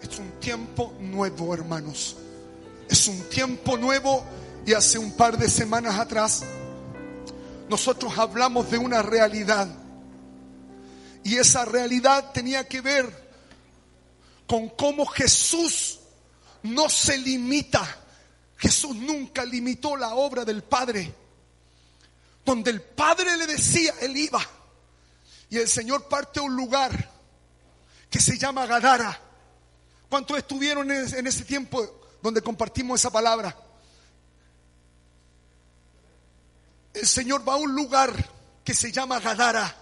Es un tiempo nuevo, hermanos. Es un tiempo nuevo y hace un par de semanas atrás nosotros hablamos de una realidad. Y esa realidad tenía que ver con cómo Jesús no se limita. Jesús nunca limitó la obra del Padre. Donde el Padre le decía, Él iba. Y el Señor parte a un lugar que se llama Gadara. ¿Cuántos estuvieron en ese tiempo donde compartimos esa palabra? El Señor va a un lugar que se llama Gadara.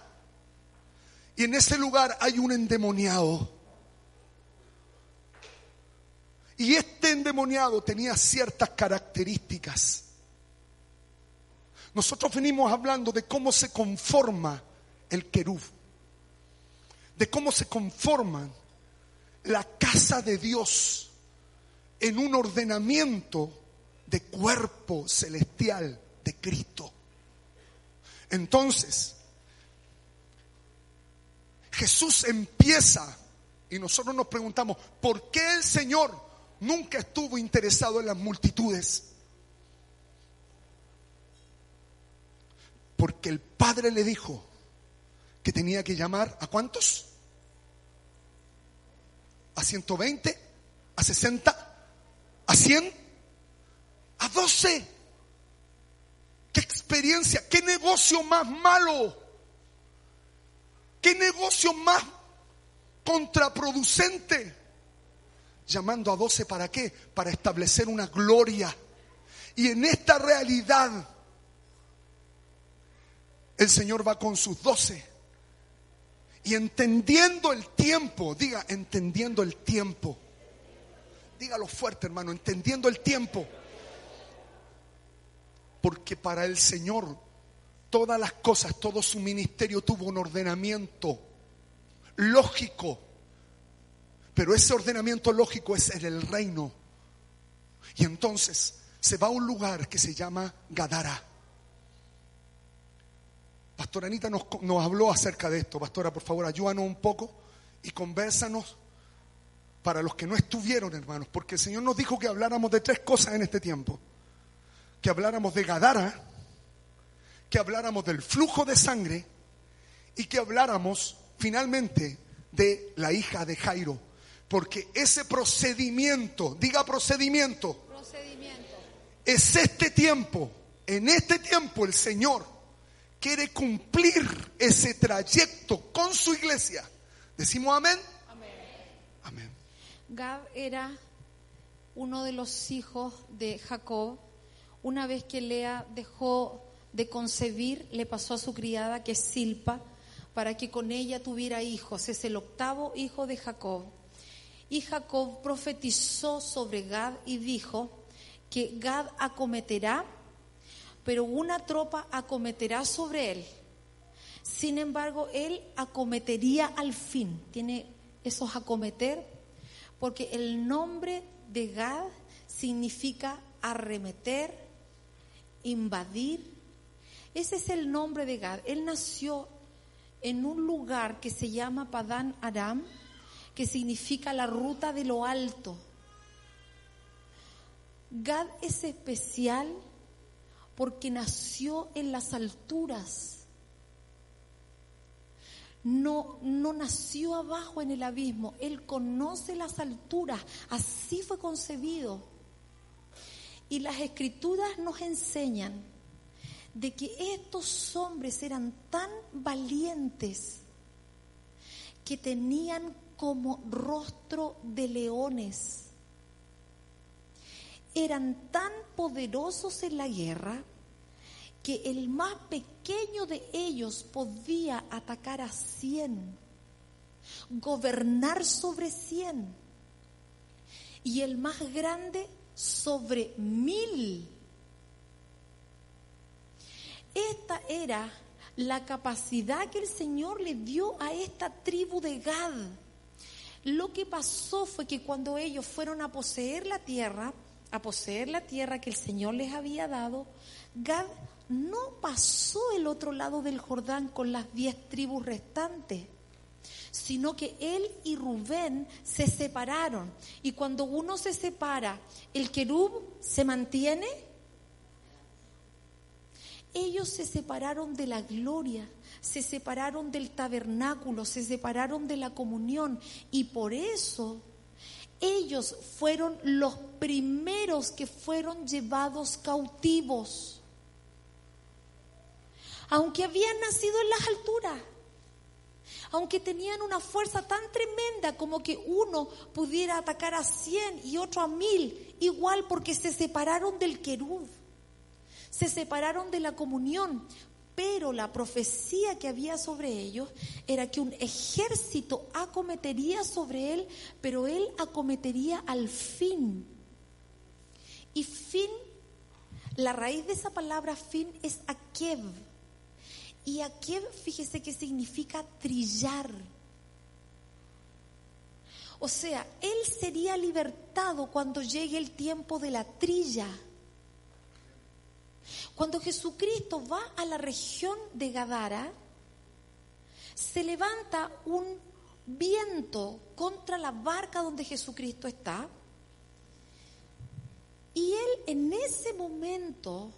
Y en ese lugar hay un endemoniado. Y este endemoniado tenía ciertas características. Nosotros venimos hablando de cómo se conforma el querub, de cómo se conforman la casa de Dios en un ordenamiento de cuerpo celestial de Cristo. Entonces, Jesús empieza y nosotros nos preguntamos, ¿por qué el Señor nunca estuvo interesado en las multitudes? Porque el Padre le dijo que tenía que llamar a cuántos? A 120, a 60, a 100, a 12. ¿Qué experiencia? ¿Qué negocio más malo? ¿Qué negocio más contraproducente? Llamando a 12 para qué? Para establecer una gloria. Y en esta realidad, el Señor va con sus 12 y entendiendo el tiempo, diga, entendiendo el tiempo. Dígalo fuerte, hermano, entendiendo el tiempo. Porque para el Señor todas las cosas, todo su ministerio tuvo un ordenamiento lógico. Pero ese ordenamiento lógico es en el reino. Y entonces se va a un lugar que se llama Gadara. Pastora Anita nos, habló acerca de esto. Pastora, por favor, ayúdanos un poco y conversanos para los que no estuvieron, hermanos, porque el Señor nos dijo que habláramos de tres cosas en este tiempo. Que habláramos de Gadara, que habláramos del flujo de sangre y que habláramos finalmente de la hija de Jairo. Porque ese procedimiento, diga procedimiento, procedimiento. es este tiempo. En este tiempo el Señor quiere cumplir ese trayecto con su iglesia. Decimos amén. Amén. Gad era uno de los hijos de Jacob. Una vez que Lea dejó de concebir, le pasó a su criada, que es Silpa, para que con ella tuviera hijos. Es el octavo hijo de Jacob. Y Jacob profetizó sobre Gad y dijo que Gad acometerá pero una tropa acometerá sobre él. Sin embargo, él acometería al fin. Tiene esos acometer, porque el nombre de Gad significa arremeter, invadir. Ese es el nombre de Gad. Él nació en un lugar que se llama Padán Aram, que significa la ruta de lo alto. Gad es especial porque nació en las alturas. No, no nació abajo en el abismo, Él conoce las alturas, así fue concebido. Y las escrituras nos enseñan de que estos hombres eran tan valientes que tenían como rostro de leones eran tan poderosos en la guerra que el más pequeño de ellos podía atacar a cien. gobernar sobre cien y el más grande sobre mil. Esta era la capacidad que el Señor le dio a esta tribu de Gad. Lo que pasó fue que cuando ellos fueron a poseer la tierra, a poseer la tierra que el Señor les había dado, Gad no pasó el otro lado del Jordán con las diez tribus restantes, sino que él y Rubén se separaron. Y cuando uno se separa, el querub se mantiene. Ellos se separaron de la gloria, se separaron del tabernáculo, se separaron de la comunión y por eso ellos fueron los primeros que fueron llevados cautivos. Aunque habían nacido en las alturas, aunque tenían una fuerza tan tremenda como que uno pudiera atacar a cien y otro a mil, igual porque se separaron del querub, se separaron de la comunión, pero la profecía que había sobre ellos era que un ejército acometería sobre él, pero él acometería al fin. Y fin, la raíz de esa palabra fin es Akev. Y Akev, fíjese que significa trillar. O sea, él sería libertado cuando llegue el tiempo de la trilla. Cuando Jesucristo va a la región de Gadara, se levanta un viento contra la barca donde Jesucristo está. Y él en ese momento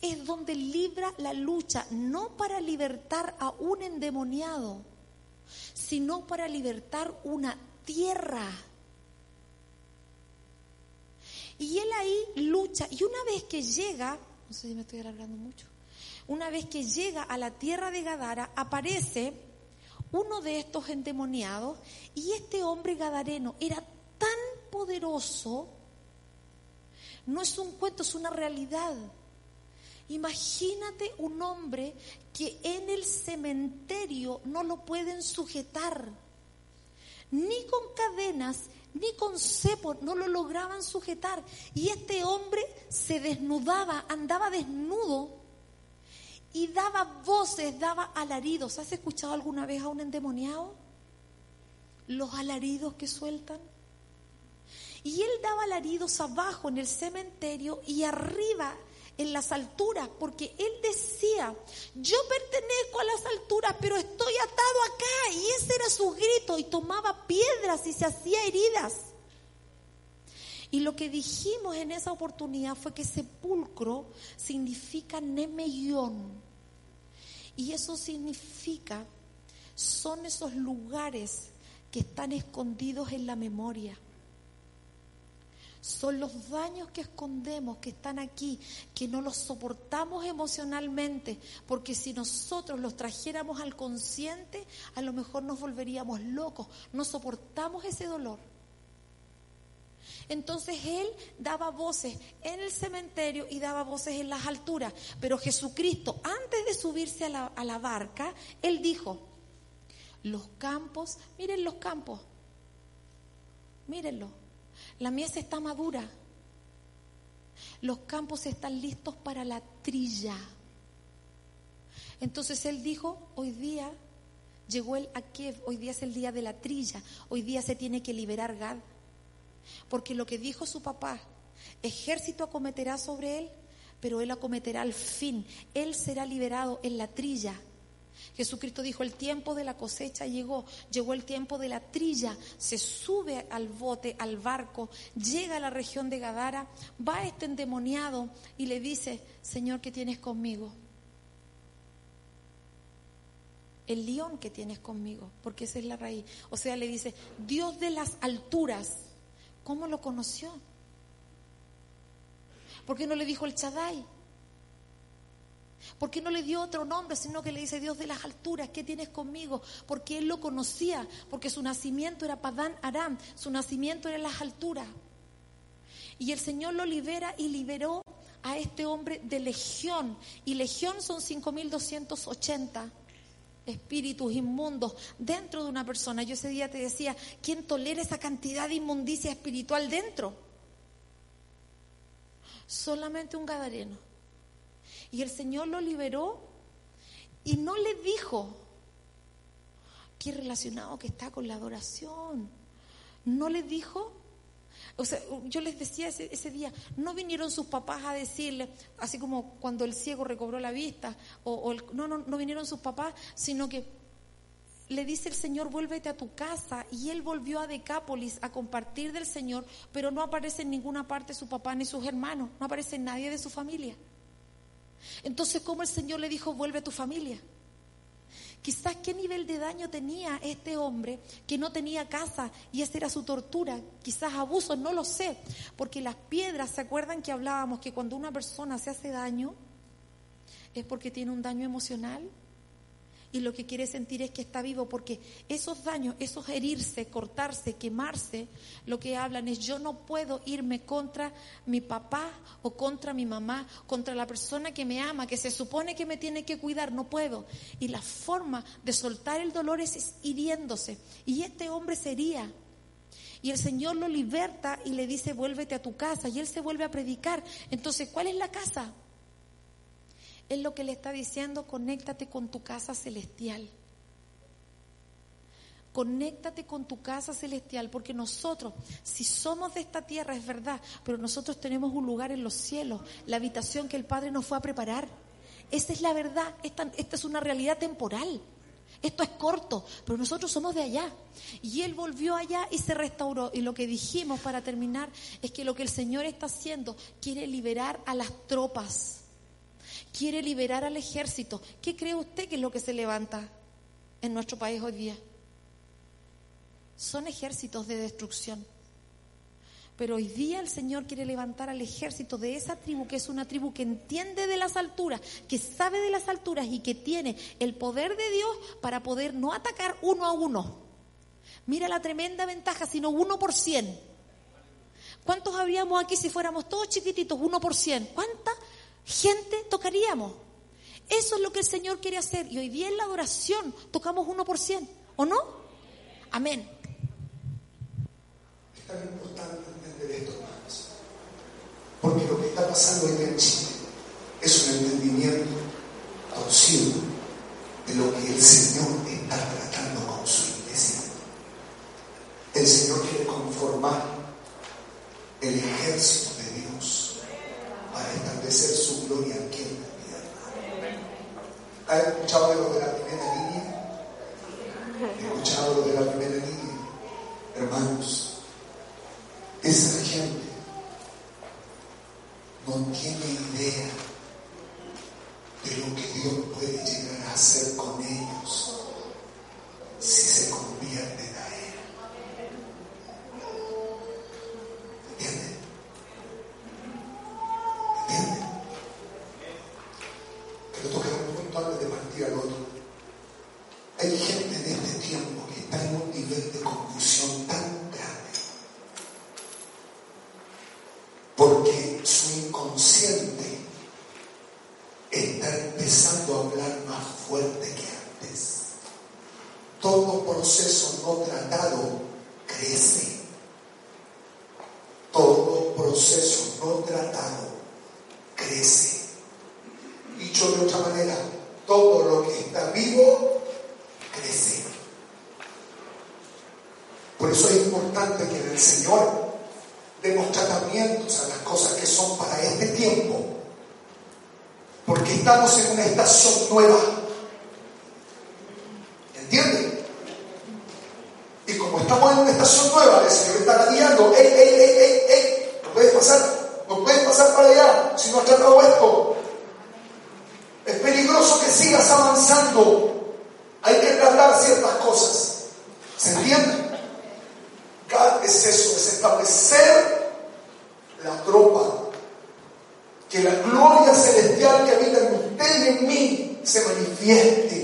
es donde libra la lucha, no para libertar a un endemoniado, sino para libertar una tierra y él ahí lucha y una vez que llega, no sé si me estoy alargando mucho, una vez que llega a la tierra de Gadara, aparece uno de estos endemoniados y este hombre gadareno era tan poderoso, no es un cuento, es una realidad. Imagínate un hombre que en el cementerio no lo pueden sujetar, ni con cadenas, ni con cepo no lo lograban sujetar. Y este hombre se desnudaba, andaba desnudo y daba voces, daba alaridos. ¿Has escuchado alguna vez a un endemoniado? Los alaridos que sueltan. Y él daba alaridos abajo en el cementerio y arriba en las alturas, porque él decía, yo pertenezco a las alturas, pero estoy atado acá. Y ese era su grito, y tomaba piedras y se hacía heridas. Y lo que dijimos en esa oportunidad fue que sepulcro significa nemeyón. Y eso significa, son esos lugares que están escondidos en la memoria son los daños que escondemos, que están aquí, que no los soportamos emocionalmente, porque si nosotros los trajéramos al consciente, a lo mejor nos volveríamos locos, no soportamos ese dolor. Entonces él daba voces en el cementerio y daba voces en las alturas, pero Jesucristo, antes de subirse a la, a la barca, él dijo, los campos, miren los campos, mírenlo la mies está madura. Los campos están listos para la trilla. Entonces él dijo, hoy día llegó el Akev, hoy día es el día de la trilla, hoy día se tiene que liberar Gad. Porque lo que dijo su papá, ejército acometerá sobre él, pero él acometerá al fin, él será liberado en la trilla. Jesucristo dijo, el tiempo de la cosecha llegó, llegó el tiempo de la trilla, se sube al bote, al barco, llega a la región de Gadara, va este endemoniado y le dice, Señor, ¿qué tienes conmigo? El león que tienes conmigo, porque esa es la raíz. O sea, le dice, Dios de las alturas, ¿cómo lo conoció? ¿Por qué no le dijo el Chadai? ¿Por qué no le dio otro nombre, sino que le dice Dios de las alturas, ¿qué tienes conmigo? Porque él lo conocía, porque su nacimiento era Padán Aram, su nacimiento era en las alturas. Y el Señor lo libera y liberó a este hombre de legión. Y legión son 5.280. espíritus inmundos dentro de una persona. Yo ese día te decía, ¿quién tolera esa cantidad de inmundicia espiritual dentro? Solamente un gadareno. Y el Señor lo liberó y no le dijo, qué relacionado que está con la adoración. No le dijo o sea, yo les decía ese, día, no vinieron sus papás a decirle, así como cuando el ciego recobró la vista, o, no, no, no vinieron sus papás, sino que le dice el Señor, vuélvete a tu casa. Y él volvió a Decápolis a compartir del Señor, pero no aparece en ninguna parte su papá ni sus hermanos, no aparece nadie de su familia. Entonces, ¿cómo el Señor le dijo, vuelve a tu familia? Quizás qué nivel de daño tenía este hombre que no tenía casa y esa era su tortura. Quizás abuso, no lo sé. Porque las piedras, ¿se acuerdan que hablábamos que cuando una persona se hace daño es porque tiene un daño emocional? Y lo que quiere sentir es que está vivo, porque esos daños, esos herirse, cortarse, quemarse, lo que hablan es yo no puedo irme contra mi papá o contra mi mamá, contra la persona que me ama, que se supone que me tiene que cuidar, no puedo. Y la forma de soltar el dolor es hiriéndose. Y este hombre sería y el Señor lo liberta y le dice, vuélvete a tu casa. Y él se vuelve a predicar. Entonces, ¿cuál es la casa? Es lo que le está diciendo, conéctate con tu casa celestial. Conéctate con tu casa celestial, porque nosotros, si somos de esta tierra, es verdad, pero nosotros tenemos un lugar en los cielos, la habitación que el Padre nos fue a preparar. Esa es la verdad, esta, esta es una realidad temporal. Esto es corto, pero nosotros somos de allá. Y Él volvió allá y se restauró. Y lo que dijimos para terminar es que lo que el Señor está haciendo quiere liberar a las tropas quiere liberar al ejército. ¿Qué cree usted que es lo que se levanta en nuestro país hoy día? Son ejércitos de destrucción. Pero hoy día el Señor quiere levantar al ejército de esa tribu, que es una tribu que entiende de las alturas, que sabe de las alturas y que tiene el poder de Dios para poder no atacar uno a uno. Mira la tremenda ventaja, sino uno por cien. ¿Cuántos habríamos aquí si fuéramos todos chiquititos, uno por cien? ¿Cuántas gente tocaríamos. Eso es lo que el Señor quiere hacer. Y hoy día en la adoración tocamos uno por cien, ¿o no? Amén. Es tan importante entender esto, hermanos. Porque lo que está pasando hoy en Chile es un entendimiento torcido de lo que el Señor está tratando con su iglesia. El Señor quiere conformar el ejército de para establecer su gloria aquí en la tierra. ¿Ha escuchado de los de la primera línea? ¿Ha escuchado lo de la primera línea? Hermanos, esa gente no tiene idea de lo que Dios puede llegar a hacer con ellos si se convierten a Él. ¿Entienden? Quiero tocar un punto antes de partir al otro. Hay gente en este tiempo que está en un nivel de confusión tan grande porque su inconsciente está empezando a hablar más fuerte que antes. Todo proceso no tratado crece. Todo proceso no tratado crece. Dicho de otra manera, todo lo que está vivo crece. Por eso es importante que en el Señor demos tratamientos a las cosas que son para este tiempo, porque estamos en una estación nueva. ¿Entienden? Y como estamos en una estación nueva, el Señor está guiando, ¡ey, ey, ey, ey, ey! ¿No puedes pasar? No puedes pasar para allá si no has tratado esto. Es peligroso que avanzando. Hay que tratar ciertas cosas. ¿Se entiende? Es eso, es establecer la tropa. Que la gloria celestial que habita en usted y en mí se manifieste.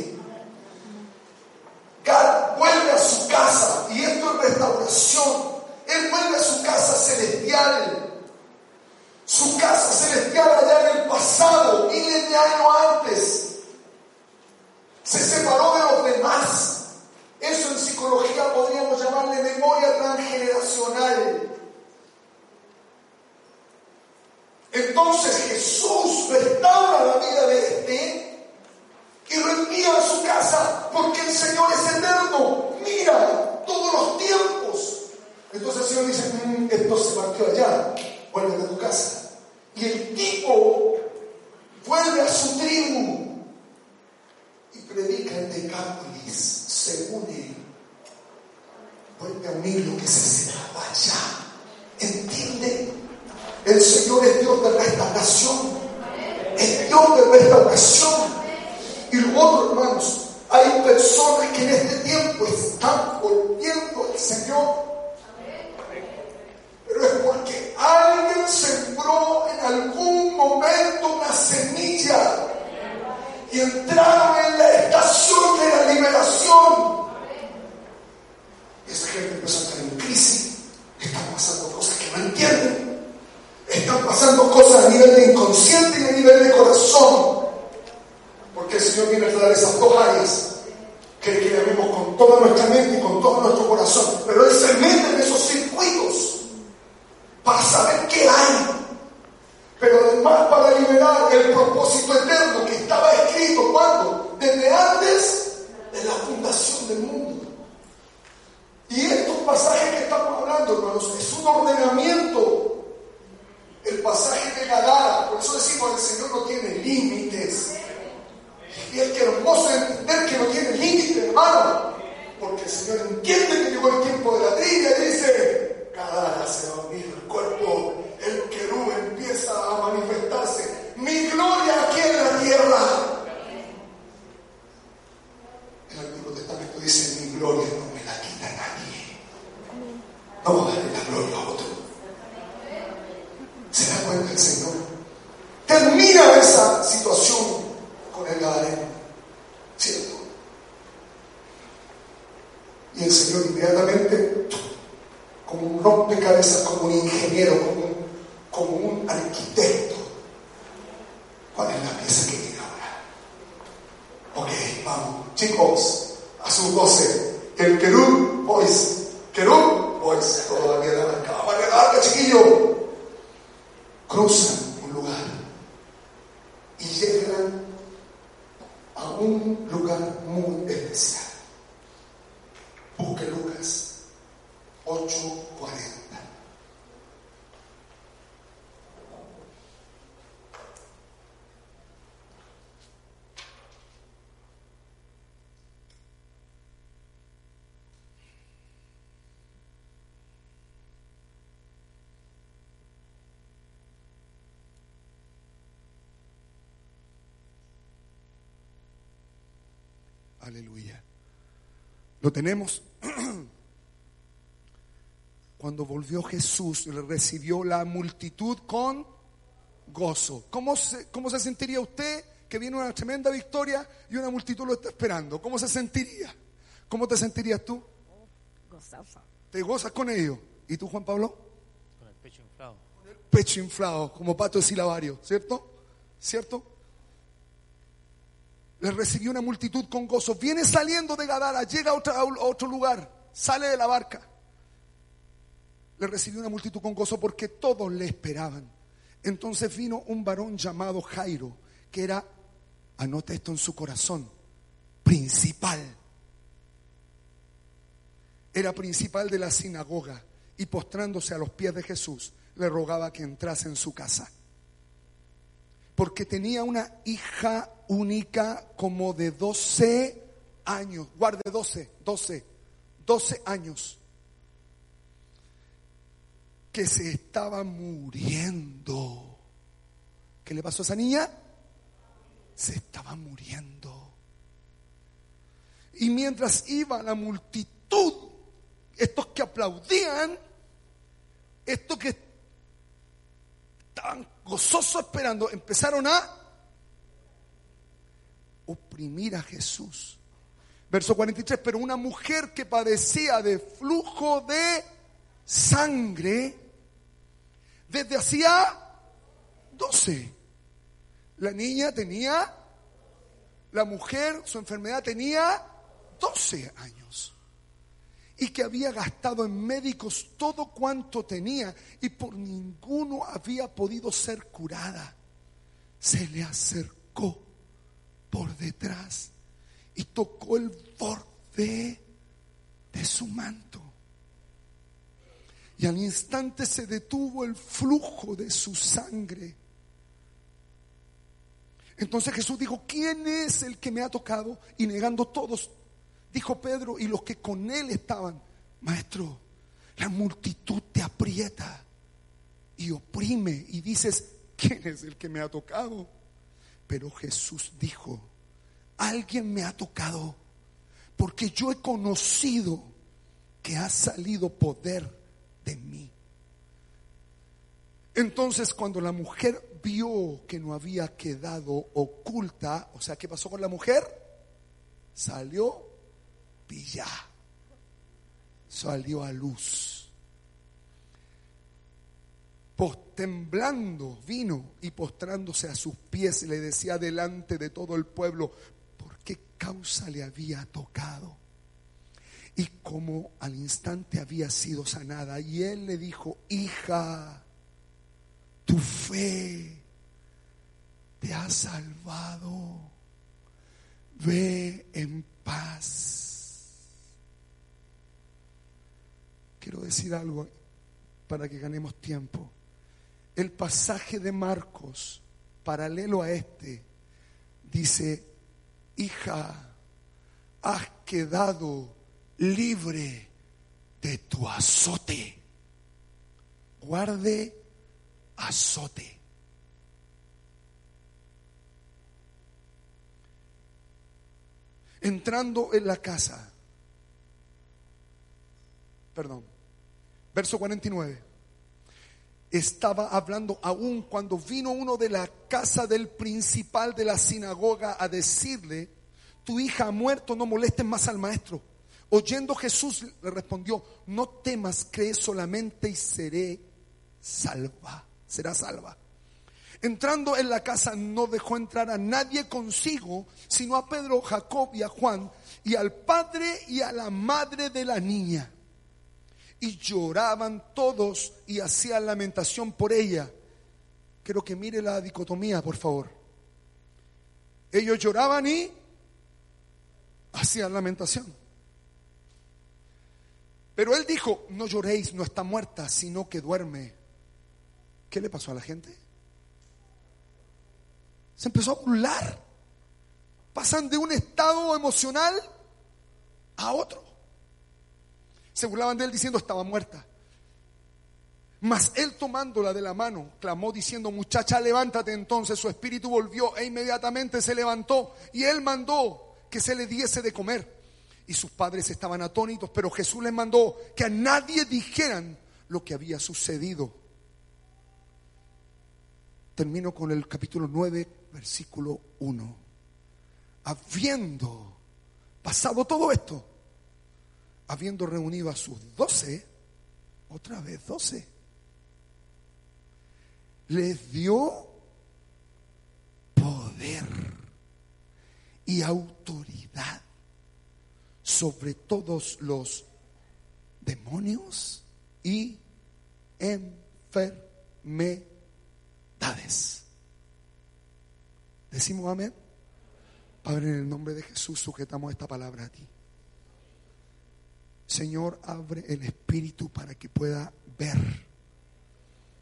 Pasajes que estamos hablando, hermanos, es un ordenamiento. El pasaje de Gadara, por eso decimos, el Señor no tiene límites. Y es que hermoso entender que no tiene límites, hermano. Porque el Señor entiende que llegó el tiempo de la trilla y dice, Gadara se va a unir el cuerpo, el querú empieza a manifestarse. Mi gloria aquí en la tierra. El Antiguo Testamento dice, mi gloria no me la quita nadie. Vamos a darle la gloria a otro. ¿Se da cuenta el Señor? Termina esa situación con el Gadareno. ¿Cierto? Y el Señor inmediatamente como un rompecabezas, como un ingeniero, como un, como un arquitecto. ¿Cuál es la pieza que tiene ahora? Ok, vamos. Chicos, a sus voces. El Querub Boys. Querub Boys. Todavía la marca. Vamos chiquillo. Cruzan un lugar y llegan a un lugar muy especial. Busque Lucas 8.40. Aleluya. ¿Lo tenemos? Cuando volvió Jesús, le recibió la multitud con gozo. ¿Cómo se, ¿Cómo se sentiría usted que viene una tremenda victoria y una multitud lo está esperando? ¿Cómo se sentiría? ¿Cómo te sentirías tú? Gozosa. ¿Te gozas con ellos? ¿Y tú, Juan Pablo? Con el pecho inflado. Con el pecho inflado, como pato de silabario, ¿cierto? ¿Cierto? Le recibió una multitud con gozo. Viene saliendo de Gadara, llega a otro, lugar, sale de la barca le recibió una multitud con gozo porque todos le esperaban. Entonces vino un varón llamado Jairo, que era, anote esto en su corazón, principal. Era principal de la sinagoga y postrándose a los pies de Jesús, le rogaba que entrase en su casa. Porque tenía una hija única como de 12 años, guarde 12, 12, 12 años que se estaba muriendo. ¿Qué le pasó a esa niña? Se estaba muriendo. Y mientras iba la multitud, estos que aplaudían, estos que estaban gozosos esperando, empezaron a oprimir a Jesús. Verso 43, pero una mujer que padecía de flujo de sangre, desde hacía 12. La niña tenía, la mujer, su enfermedad tenía 12 años y que había gastado en médicos todo cuanto tenía y por ninguno había podido ser curada, se le acercó por detrás y tocó el borde de su manto. Y al instante se detuvo el flujo de su sangre. Entonces Jesús dijo, ¿quién es el que me ha tocado? Y negando todos, dijo Pedro y los que con él estaban, maestro, la multitud te aprieta y oprime y dices, ¿quién es el que me ha tocado? Pero Jesús dijo, alguien me ha tocado porque yo he conocido que ha salido poder de mí. Entonces cuando la mujer vio que no había quedado oculta, o sea, ¿qué pasó con la mujer? Salió pilla, salió a luz. temblando vino y postrándose a sus pies le decía delante de todo el pueblo por qué causa le había tocado y como al instante había sido sanada. Y él le dijo, hija, tu fe te ha salvado. Ve en paz. Quiero decir algo para que ganemos tiempo. El pasaje de Marcos, paralelo a este, dice, hija, has quedado libre de tu azote. Guarde azote. Entrando en la casa, perdón, verso 49, estaba hablando aún cuando vino uno de la casa del principal de la sinagoga a decirle, tu hija ha muerto, no molestes más al maestro. Oyendo Jesús le respondió, no temas, cree solamente y seré salva, será salva. Entrando en la casa no dejó entrar a nadie consigo, sino a Pedro, Jacob y a Juan, y al padre y a la madre de la niña. Y lloraban todos y hacían lamentación por ella. Quiero que mire la dicotomía, por favor. Ellos lloraban y hacían lamentación. Pero él dijo, no lloréis, no está muerta, sino que duerme. ¿Qué le pasó a la gente? Se empezó a burlar. Pasan de un estado emocional a otro. Se burlaban de él diciendo estaba muerta. Mas él tomándola de la mano, clamó diciendo, muchacha, levántate. Entonces su espíritu volvió e inmediatamente se levantó y él mandó que se le diese de comer y sus padres estaban atónitos, pero Jesús les mandó que a nadie dijeran lo que había sucedido. Termino con el capítulo 9, versículo 1. Habiendo pasado todo esto, habiendo reunido a sus doce, otra vez doce, les dio poder y autoridad sobre todos los demonios y enfermedades. Decimos amén. Padre, en el nombre de Jesús sujetamos esta palabra a ti. Señor, abre el espíritu para que pueda ver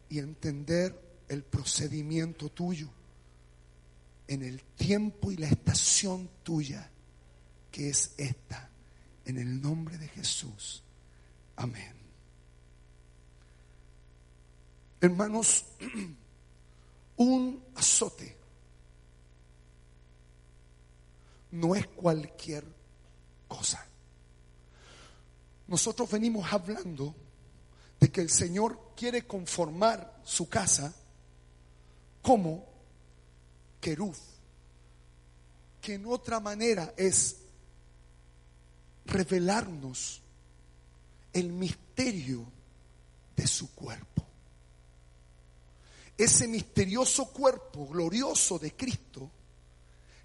y entender el procedimiento tuyo en el tiempo y la estación tuya, que es esta en el nombre de Jesús. Amén. Hermanos, un azote no es cualquier cosa. Nosotros venimos hablando de que el Señor quiere conformar su casa como querub, que en otra manera es revelarnos el misterio de su cuerpo. Ese misterioso cuerpo glorioso de Cristo,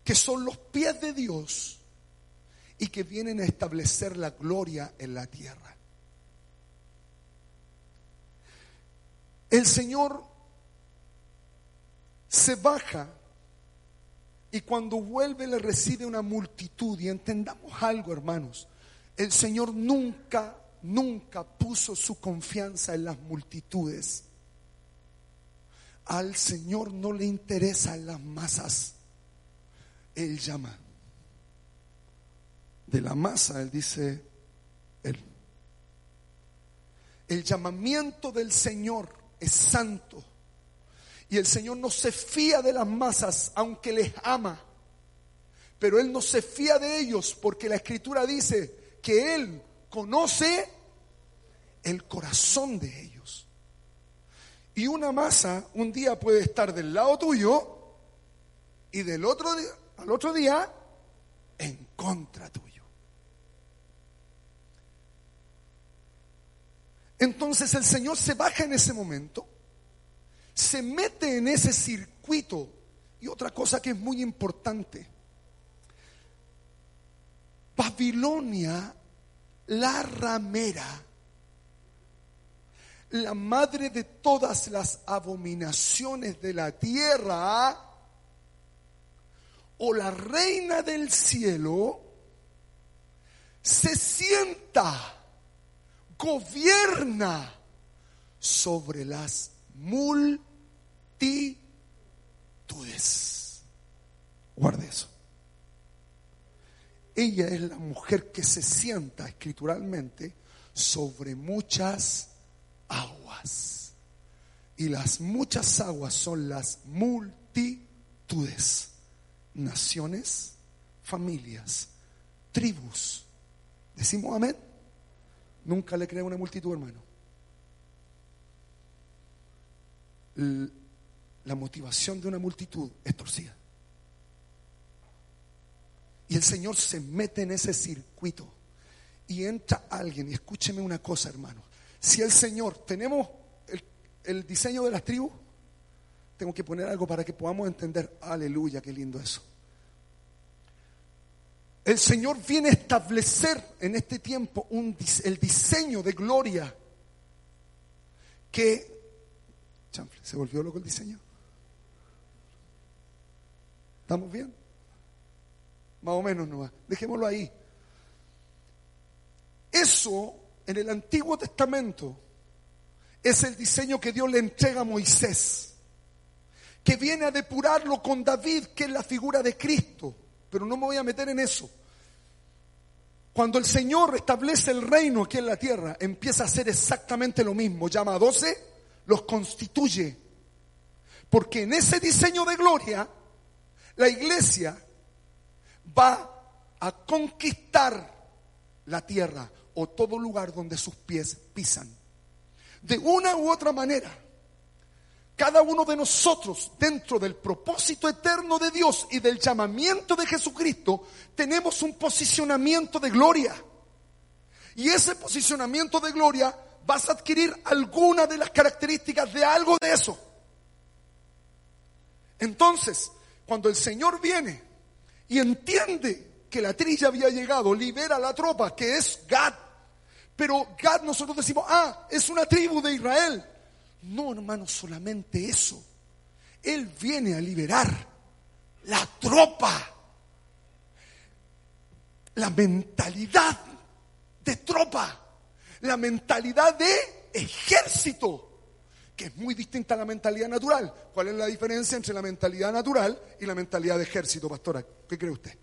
que son los pies de Dios y que vienen a establecer la gloria en la tierra. El Señor se baja y cuando vuelve le recibe una multitud. Y entendamos algo, hermanos. El Señor nunca, nunca puso su confianza en las multitudes. Al Señor no le interesan las masas. Él llama. De la masa, Él dice, Él. El llamamiento del Señor es santo. Y el Señor no se fía de las masas, aunque les ama. Pero Él no se fía de ellos porque la Escritura dice que Él conoce el corazón de ellos. Y una masa un día puede estar del lado tuyo y del otro al otro día en contra tuyo. Entonces el Señor se baja en ese momento se mete en ese circuito. Y otra cosa que es muy importante, Babilonia, la ramera, la madre de todas las abominaciones de la tierra, o la reina del cielo, se sienta, gobierna sobre las multitudes. Guarde eso. Ella es la mujer que se sienta escrituralmente sobre muchas aguas. Y las muchas aguas son las multitudes. Naciones, familias, tribus. ¿Decimos amén? Nunca le creo una multitud, hermano. la motivación de una multitud es torcida. Y el Señor se mete en ese circuito y entra alguien, y escúcheme una cosa, hermano. Si el Señor, tenemos el, el diseño de las tribus, tengo que poner algo para que podamos entender, aleluya, qué lindo eso. El Señor viene a establecer en este tiempo un, el diseño de gloria que ¿se volvió loco el diseño? ¿Estamos bien? Más o menos no Dejémoslo ahí. Eso en el Antiguo Testamento es el diseño que Dios le entrega a Moisés, que viene a depurarlo con David, que es la figura de Cristo. Pero no me voy a meter en eso. Cuando el Señor establece el reino aquí en la tierra, empieza a hacer exactamente lo mismo. Llama a doce los constituye. Porque en ese diseño de gloria, la iglesia va a conquistar la tierra o todo lugar donde sus pies pisan. De una u otra manera, cada uno de nosotros, dentro del propósito eterno de Dios y del llamamiento de Jesucristo, tenemos un posicionamiento de gloria. Y ese posicionamiento de gloria vas a adquirir alguna de las características de algo de eso. Entonces, cuando el Señor viene y entiende que la trilla había llegado, libera a la tropa, que es Gad. Pero Gad nosotros decimos, ah, es una tribu de Israel. No, hermano, solamente eso. Él viene a liberar la tropa, la mentalidad de tropa la mentalidad de ejército, que es muy distinta a la mentalidad natural. ¿Cuál es la diferencia entre la mentalidad natural y la mentalidad de ejército, pastora? ¿Qué cree usted?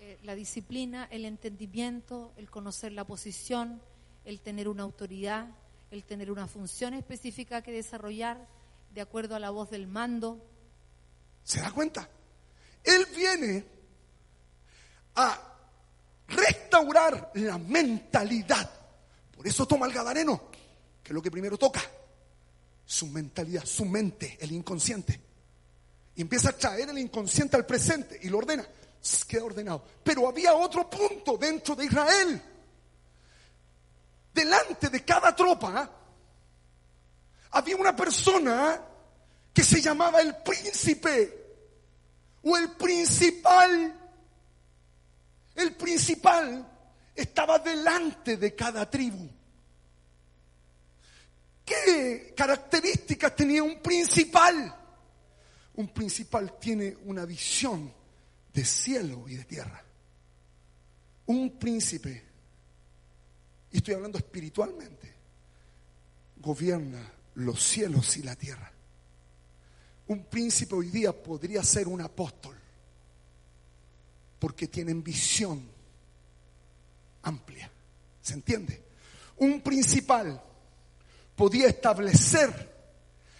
Eh, la disciplina, el entendimiento, el conocer la posición, el tener una autoridad, el tener una función específica que desarrollar de acuerdo a la voz del mando. ¿Se da cuenta? Él viene a restaurar la mentalidad por eso toma el Gadareno, que es lo que primero toca. Su mentalidad, su mente, el inconsciente. Y empieza a traer el inconsciente al presente y lo ordena. Queda ordenado. Pero había otro punto dentro de Israel. Delante de cada tropa había una persona que se llamaba el príncipe o el principal. El principal estaba delante de cada tribu. ¿Qué características tenía un principal? Un principal tiene una visión de cielo y de tierra. Un príncipe, y estoy hablando espiritualmente, gobierna los cielos y la tierra. Un príncipe hoy día podría ser un apóstol porque tienen visión amplia. ¿Se entiende? Un principal podía establecer,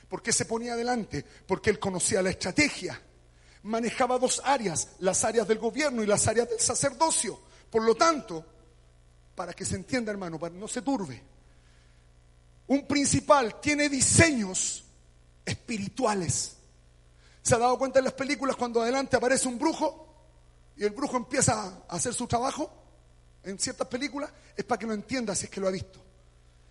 porque se ponía adelante, porque él conocía la estrategia, manejaba dos áreas, las áreas del gobierno y las áreas del sacerdocio. Por lo tanto, para que se entienda hermano, para que no se turbe, un principal tiene diseños espirituales. ¿Se ha dado cuenta en las películas cuando adelante aparece un brujo? y el brujo empieza a hacer su trabajo en ciertas películas, es para que lo entienda si es que lo ha visto.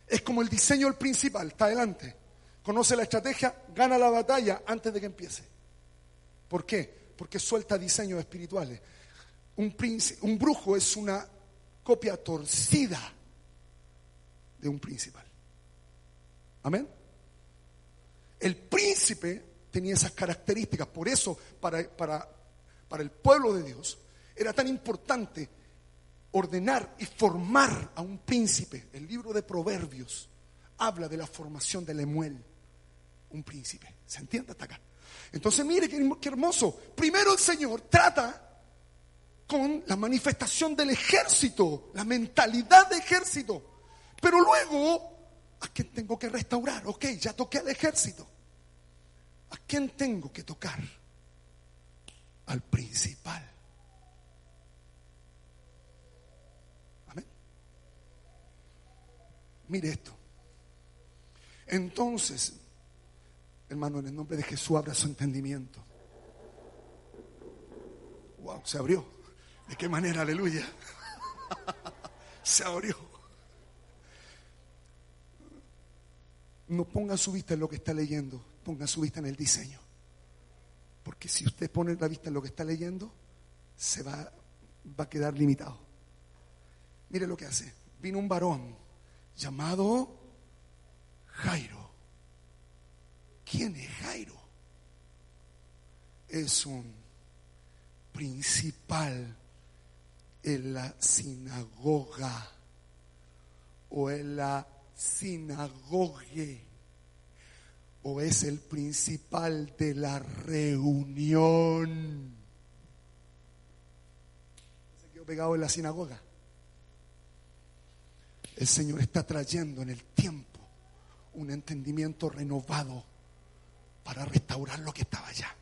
Es como el diseño del principal, está adelante, conoce la estrategia, gana la batalla antes de que empiece. ¿Por qué? Porque suelta diseños espirituales. Un, un brujo es una copia torcida de un principal. Amén. El príncipe tenía esas características, por eso para, para para el pueblo de Dios, era tan importante ordenar y formar a un príncipe. El libro de Proverbios habla de la formación de Lemuel, un príncipe. ¿Se entiende hasta acá? Entonces, mire qué, hermoso. Primero el Señor trata con la manifestación del ejército, la mentalidad de ejército. Pero luego, ¿a quién tengo que restaurar? Ok, ya toqué al ejército. ¿A quién tengo que tocar? al principal. Amén. Mire esto. Entonces, hermano, en el nombre de Jesús abra su entendimiento. Wow, se abrió. ¿De qué manera? Aleluya. se abrió. No ponga su vista en lo que está leyendo, ponga su vista en el diseño. Porque si usted pone la vista en lo que está leyendo, se va, va a quedar limitado. Mire lo que hace. Vino un varón llamado Jairo. ¿Quién es Jairo? Es un principal en la sinagoga o en la sinagogue o es el principal de la reunión. Se quedó pegado en la sinagoga. El Señor está trayendo en el tiempo un entendimiento renovado para restaurar lo que estaba allá.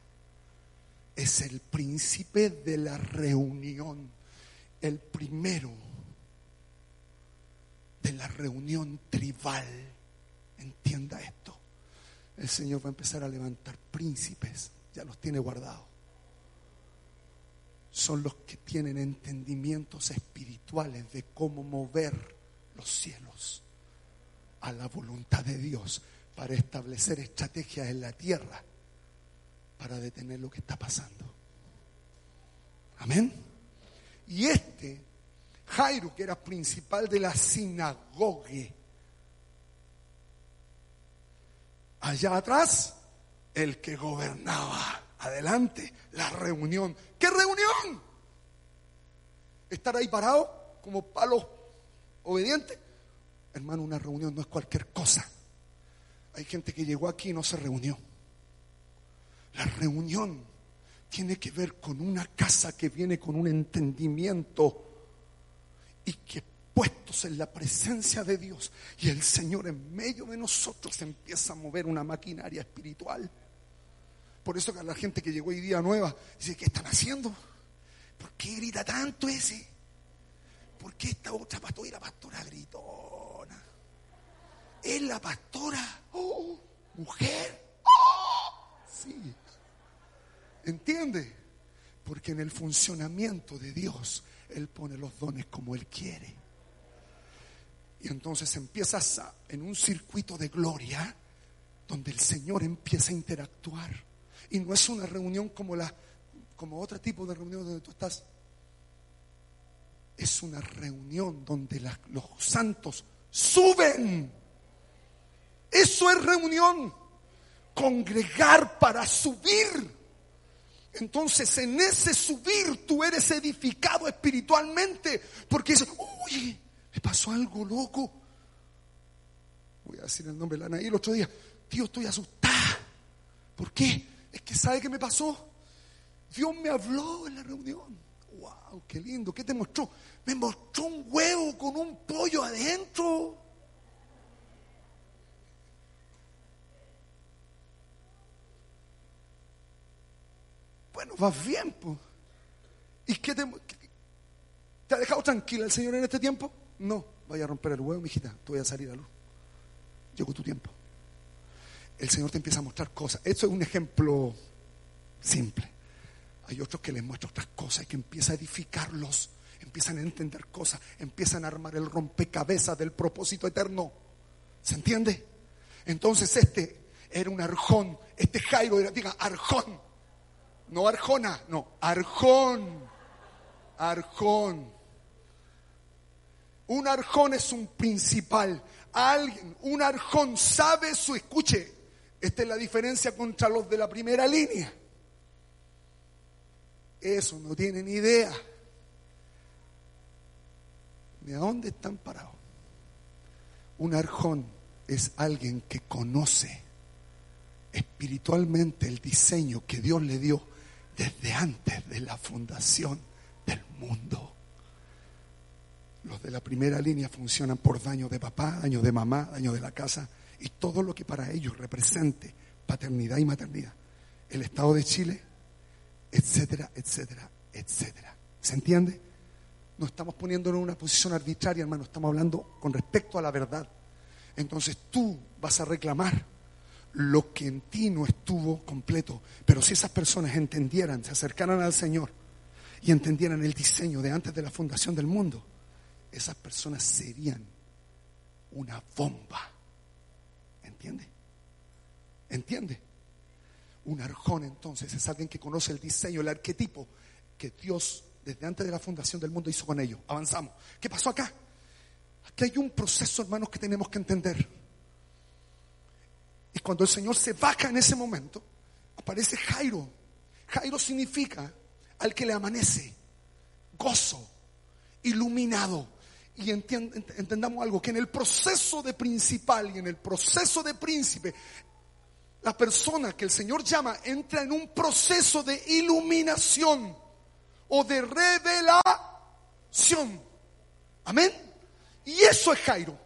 Es el príncipe de la reunión, el primero de la reunión tribal. Entienda esto el Señor va a empezar a levantar príncipes, ya los tiene guardados. Son los que tienen entendimientos espirituales de cómo mover los cielos a la voluntad de Dios para establecer estrategias en la tierra para detener lo que está pasando. Amén. Y este, Jairo, que era principal de la sinagoga, Allá atrás, el que gobernaba. Adelante, la reunión. ¿Qué reunión? Estar ahí parado como palo obediente. Hermano, una reunión no es cualquier cosa. Hay gente que llegó aquí y no se reunió. La reunión tiene que ver con una casa que viene con un entendimiento y que puestos en la presencia de Dios y el Señor en medio de nosotros empieza a mover una maquinaria espiritual. Por eso que la gente que llegó hoy día nueva dice, ¿qué están haciendo? ¿Por qué grita tanto ese? ¿Por qué esta otra pastora, pastora gritona? Es la pastora, oh, mujer, oh, sí. ¿Entiende? Porque en el funcionamiento de Dios, Él pone los dones como Él quiere. Y entonces empiezas en un circuito de gloria donde el Señor empieza a interactuar. Y no es una reunión como la como otro tipo de reunión donde tú estás. es una reunión donde los santos suben. Eso es reunión. Congregar para subir. Entonces en ese subir tú eres edificado espiritualmente. Porque es, uy, me pasó algo loco. Voy a decir el nombre de la Anaí el otro día. Tío, estoy asustada. ¿Por qué? Es que ¿sabe qué me pasó? Dios me habló en la reunión. ¡Wow! ¡Qué lindo! ¿Qué te mostró? Me mostró un huevo con un pollo adentro. Bueno, vas bien, pues. ¿Y qué te, te ha dejado tranquila el Señor en este tiempo? No, vaya a romper el huevo, mijita. Tú voy a salir a luz. Llegó tu tiempo. El Señor te empieza a mostrar cosas. Esto es un ejemplo simple. Hay otros que les muestra otras cosas y que empieza a edificarlos, empiezan a entender cosas, empiezan a armar el rompecabezas del propósito eterno. ¿Se entiende? Entonces este era un arjón, este Jairo era, diga, arjón, no arjona, no, arjón, arjón. Un arjón es un principal, alguien, un arjón sabe su, escuche, esta es la diferencia contra los de la primera línea. Eso no tienen idea de a dónde están parados. Un arjón es alguien que conoce espiritualmente el diseño que Dios le dio desde antes de la fundación del mundo. Los de la primera línea funcionan por daño de papá, daño de mamá, daño de la casa y todo lo que para ellos represente paternidad y maternidad. El Estado de Chile etcétera, etcétera, etcétera. ¿Se entiende? No estamos poniéndonos en una posición arbitraria, hermano, estamos hablando con respecto a la verdad. Entonces tú vas a reclamar lo que en ti no estuvo completo. Pero si esas personas entendieran, se acercaran al Señor y entendieran el diseño de antes de la fundación del mundo, esas personas serían una bomba. ¿Entiende? ¿Entiende? Un arjón entonces es alguien que conoce el diseño, el arquetipo que Dios desde antes de la fundación del mundo hizo con ellos. Avanzamos. ¿Qué pasó acá? Aquí hay un proceso, hermanos, que tenemos que entender. Cuando el Señor se baja en ese momento, aparece Jairo. Jairo significa al que le amanece, gozo, iluminado. Y entendamos algo, que en el proceso de principal y en el proceso de príncipe, la persona que el Señor llama entra en un proceso de iluminación o de revelación. Amén. Y eso es Jairo.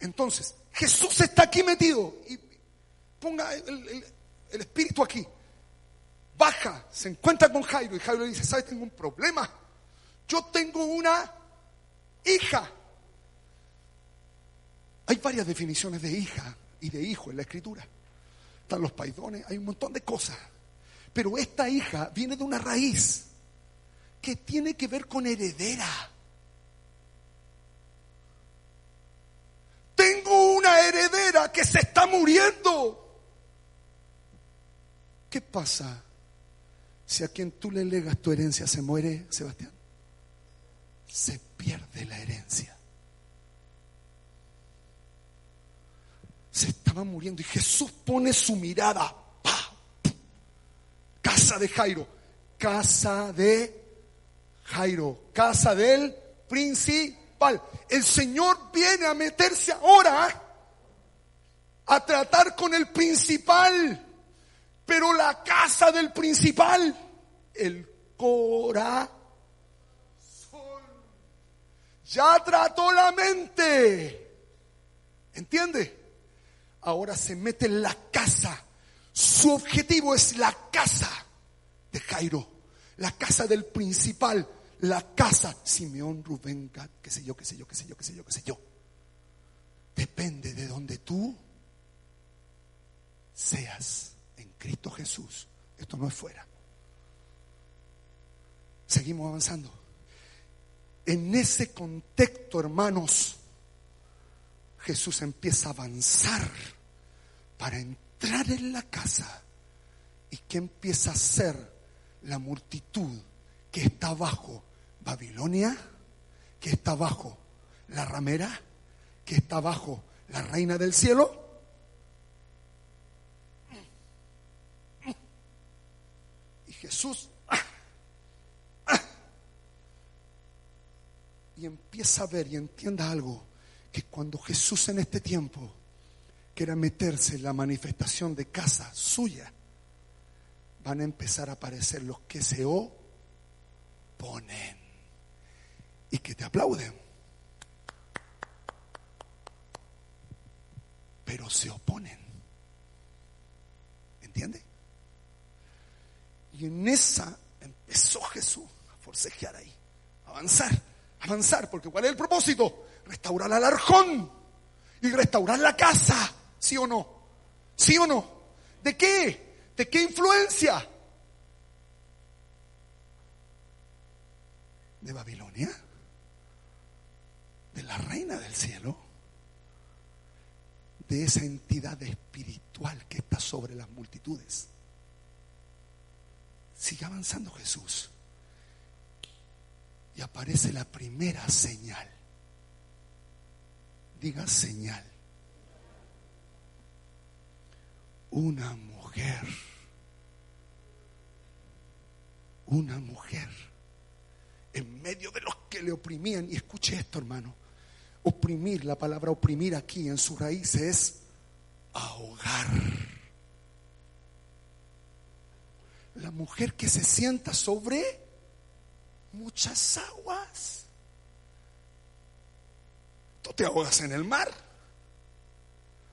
Entonces, Jesús está aquí metido. Y ponga el, espíritu aquí. Baja, se encuentra con Jairo y Jairo le dice, ¿sabes? Tengo un problema. Yo tengo una hija. Hay varias definiciones de hija y de hijo en la escritura. Están los paidones, hay un montón de cosas. Pero esta hija viene de una raíz que tiene que ver con heredera. Tengo que se está muriendo. ¿Qué pasa si a quien tú le legas tu herencia se muere, Sebastián? Se pierde la herencia. se estaba muriendo y Jesús pone su mirada. ¡pa! Casa de Jairo, casa de Jairo, casa del principal. El Señor viene a meterse ahora a tratar con el principal, pero la casa del principal, el corazón. Ya trató la mente. ¿Entiende? ahora se mete en la casa. Su objetivo es la casa de Jairo, la casa del principal, la casa Simeón, Rubén, Gad, qué sé yo, qué sé yo, qué sé yo, qué sé yo, qué sé yo. Depende de donde tú seas en Cristo Jesús. Esto no es fuera. Seguimos avanzando. En ese contexto, hermanos, Jesús empieza a avanzar para entrar en la casa. ¿Y qué empieza a hacer la multitud que está abajo Babilonia, que está bajo la ramera, que está bajo la reina del cielo. Jesús y empieza a ver y entienda algo, que cuando Jesús en este tiempo quiera meterse en la manifestación de casa suya, van a empezar a aparecer los que se oponen y que te aplauden. Pero se oponen. ¿Entiende? Y en esa empezó Jesús a forcejear ahí, a avanzar, a avanzar, porque ¿cuál es el propósito? Restaurar al arjón y restaurar la casa, ¿sí o no? ¿Sí o no? ¿De qué? ¿De qué influencia? ¿De Babilonia? ¿De la reina del cielo? ¿De esa entidad espiritual que está sobre las multitudes? Sigue avanzando Jesús. Y aparece la primera señal. Diga señal. Una mujer. Una mujer. En medio de los que le oprimían. Y escuche esto, hermano. Oprimir, la palabra oprimir aquí en su raíz es ahogar. La mujer que se sienta sobre muchas aguas. Tú te ahogas en el mar.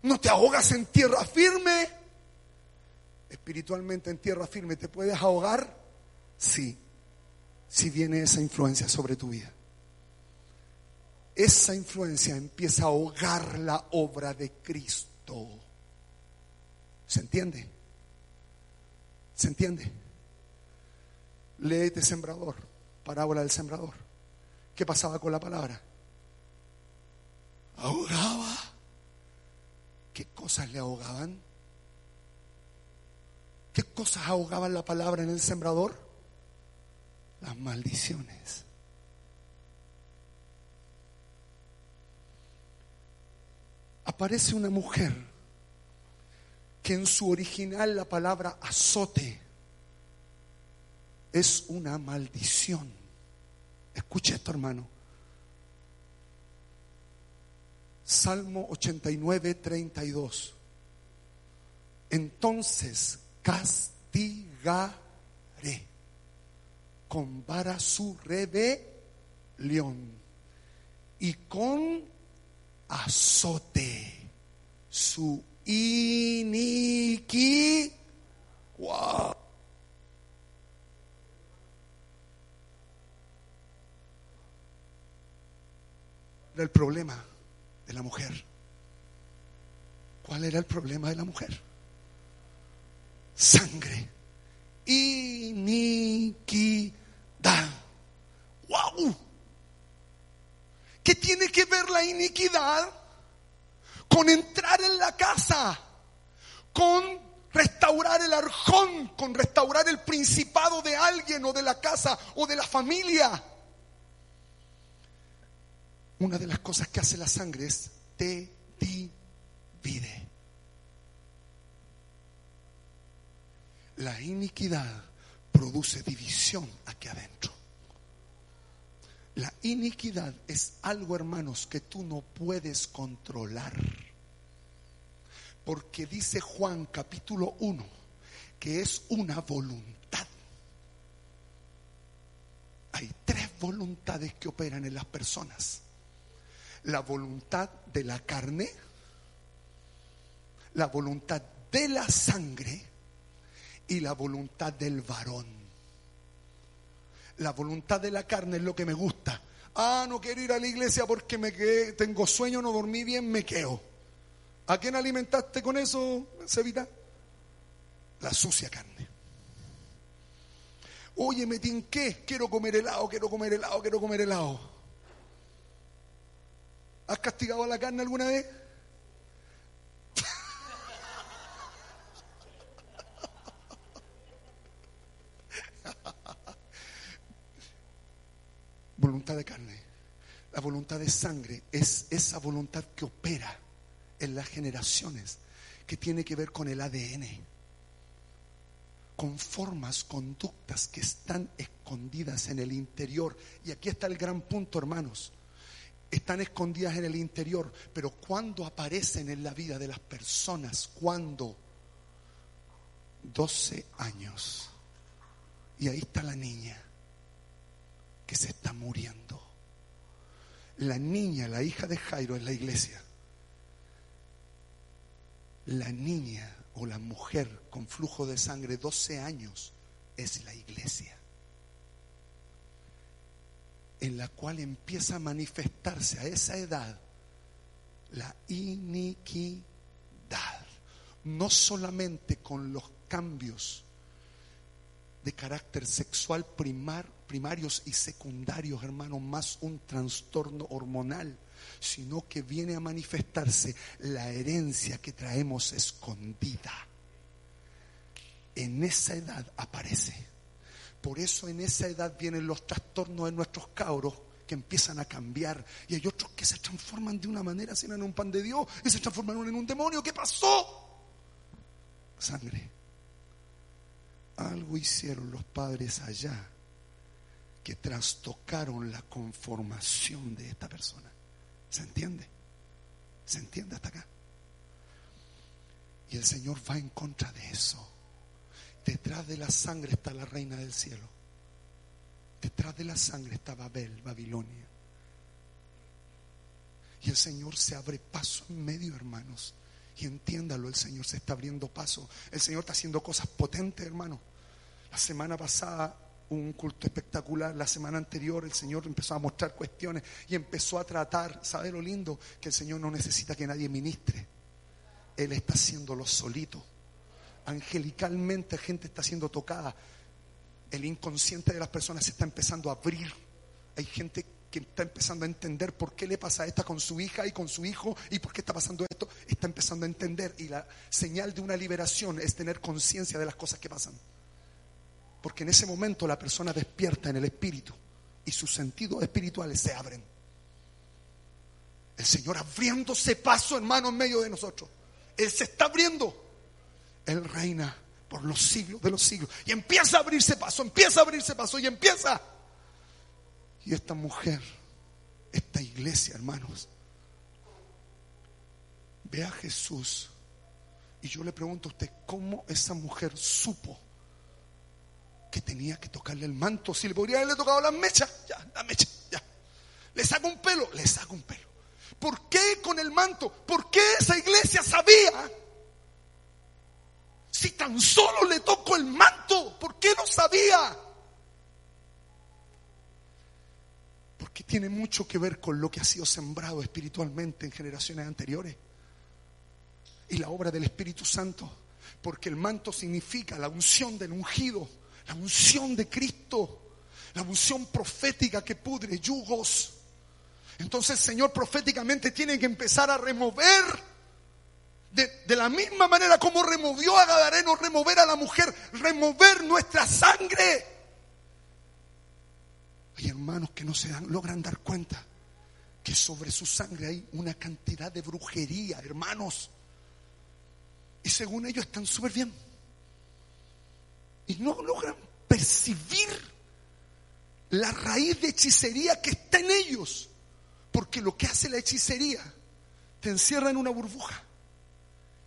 No te ahogas en tierra firme. Espiritualmente en tierra firme te puedes ahogar. Sí, si viene esa influencia sobre tu vida. Esa influencia empieza a ahogar la obra de Cristo. ¿Se entiende? ¿Se entiende? Léete sembrador, parábola del sembrador. ¿Qué pasaba con la palabra? Ahogaba. ¿Qué cosas le ahogaban? ¿Qué cosas ahogaban la palabra en el sembrador? Las maldiciones. Aparece una mujer que en su original la palabra azote es una maldición. Escuche esto, hermano. Salmo 89, 32. Entonces castigaré con vara su rebelión y con azote su iniquidad. Wow. Era el problema de la mujer. ¿Cuál era el problema de la mujer? Sangre. Iniquidad. ¡Wow! ¿Qué tiene que ver la iniquidad con entrar en la casa? Con restaurar el arjón, con restaurar el principado de alguien o de la casa o de la familia. Una de las cosas que hace la sangre es te divide. La iniquidad produce división aquí adentro. La iniquidad es algo, hermanos, que tú no puedes controlar. Porque dice Juan capítulo 1 que es una voluntad. Hay tres voluntades que operan en las personas. La voluntad de la carne, la voluntad de la sangre y la voluntad del varón. La voluntad de la carne es lo que me gusta. Ah, no quiero ir a la iglesia porque me quedé, tengo sueño, no dormí bien, me quedo. ¿A quién alimentaste con eso, Cevita? La sucia carne. Oye, me tinqué, quiero comer helado, quiero comer helado, quiero comer helado. ¿Has castigado a la carne alguna vez? Voluntad de carne. La voluntad de sangre es esa voluntad que opera en las generaciones, que tiene que ver con el ADN, con formas, conductas que están escondidas en el interior. Y aquí está el gran punto, hermanos. Están escondidas en el interior, pero cuando aparecen en la vida de las personas, cuando 12 años, y ahí está la niña que se está muriendo. La niña, la hija de Jairo en la iglesia. La niña o la mujer con flujo de sangre 12 años es la iglesia. En la cual empieza a manifestarse a esa edad la iniquidad. No solamente con los cambios de carácter sexual primar, primarios y secundarios, hermano, más un trastorno hormonal, sino que viene a manifestarse la herencia que traemos escondida. En esa edad aparece. Por eso en esa edad vienen los trastornos de nuestros cabros que empiezan a cambiar y hay otros que se transforman de una manera, en un pan de Dios y se transformaron en un demonio. ¿Qué pasó? Sangre algo hicieron los padres allá que trastocaron la conformación de esta persona. ¿Se entiende? ¿Se entiende hasta acá? Y el Señor va en contra de eso. Detrás de la sangre está la reina del cielo. Detrás de la sangre está Babel, Babilonia. Y el Señor se abre paso en medio, hermanos. Y entiéndalo, el Señor se está abriendo paso. El Señor está haciendo cosas potentes, hermano. La semana pasada un culto espectacular. La semana anterior el Señor empezó a mostrar cuestiones y empezó a tratar. ¿Sabe lo lindo? Que el Señor no necesita que nadie ministre. Él está haciéndolo solito. Angelicalmente gente está siendo tocada. El inconsciente de las personas se está empezando a abrir. Hay gente que está empezando a entender por qué le pasa esta con su hija y con su hijo y por qué está pasando esto. Está empezando a entender. Y la señal de una liberación es tener conciencia de las cosas que pasan. Porque en ese momento la persona despierta en el espíritu y sus sentidos espirituales se abren. El Señor abriéndose paso, hermano, en medio de nosotros. Él se está abriendo. Él reina por los siglos de los siglos. Y empieza a abrirse paso, empieza a abrirse paso y empieza. Y esta mujer, esta iglesia, hermanos, ve a Jesús. Y yo le pregunto a usted, ¿cómo esa mujer supo? Que tenía que tocarle el manto. Si le podría haberle tocado las mechas, ya, la mecha, ya. Le saco un pelo, le saco un pelo. ¿Por qué con el manto? ¿Por qué esa iglesia sabía? Si tan solo le toco el manto, ¿por qué no sabía? Porque tiene mucho que ver con lo que ha sido sembrado espiritualmente en generaciones anteriores. Y la obra del Espíritu Santo. Porque el manto significa la unción del ungido la unción de Cristo, la unción profética que pudre yugos. Entonces Señor proféticamente tiene que empezar a remover de, de, la misma manera como removió a Gadareno, remover a la mujer, remover nuestra sangre. Hay hermanos que no se dan, logran dar cuenta que sobre su sangre hay una cantidad de brujería, hermanos. Y según ellos están súper bien y no logran percibir la raíz de hechicería que está en ellos. Porque lo que hace la hechicería te encierra en una burbuja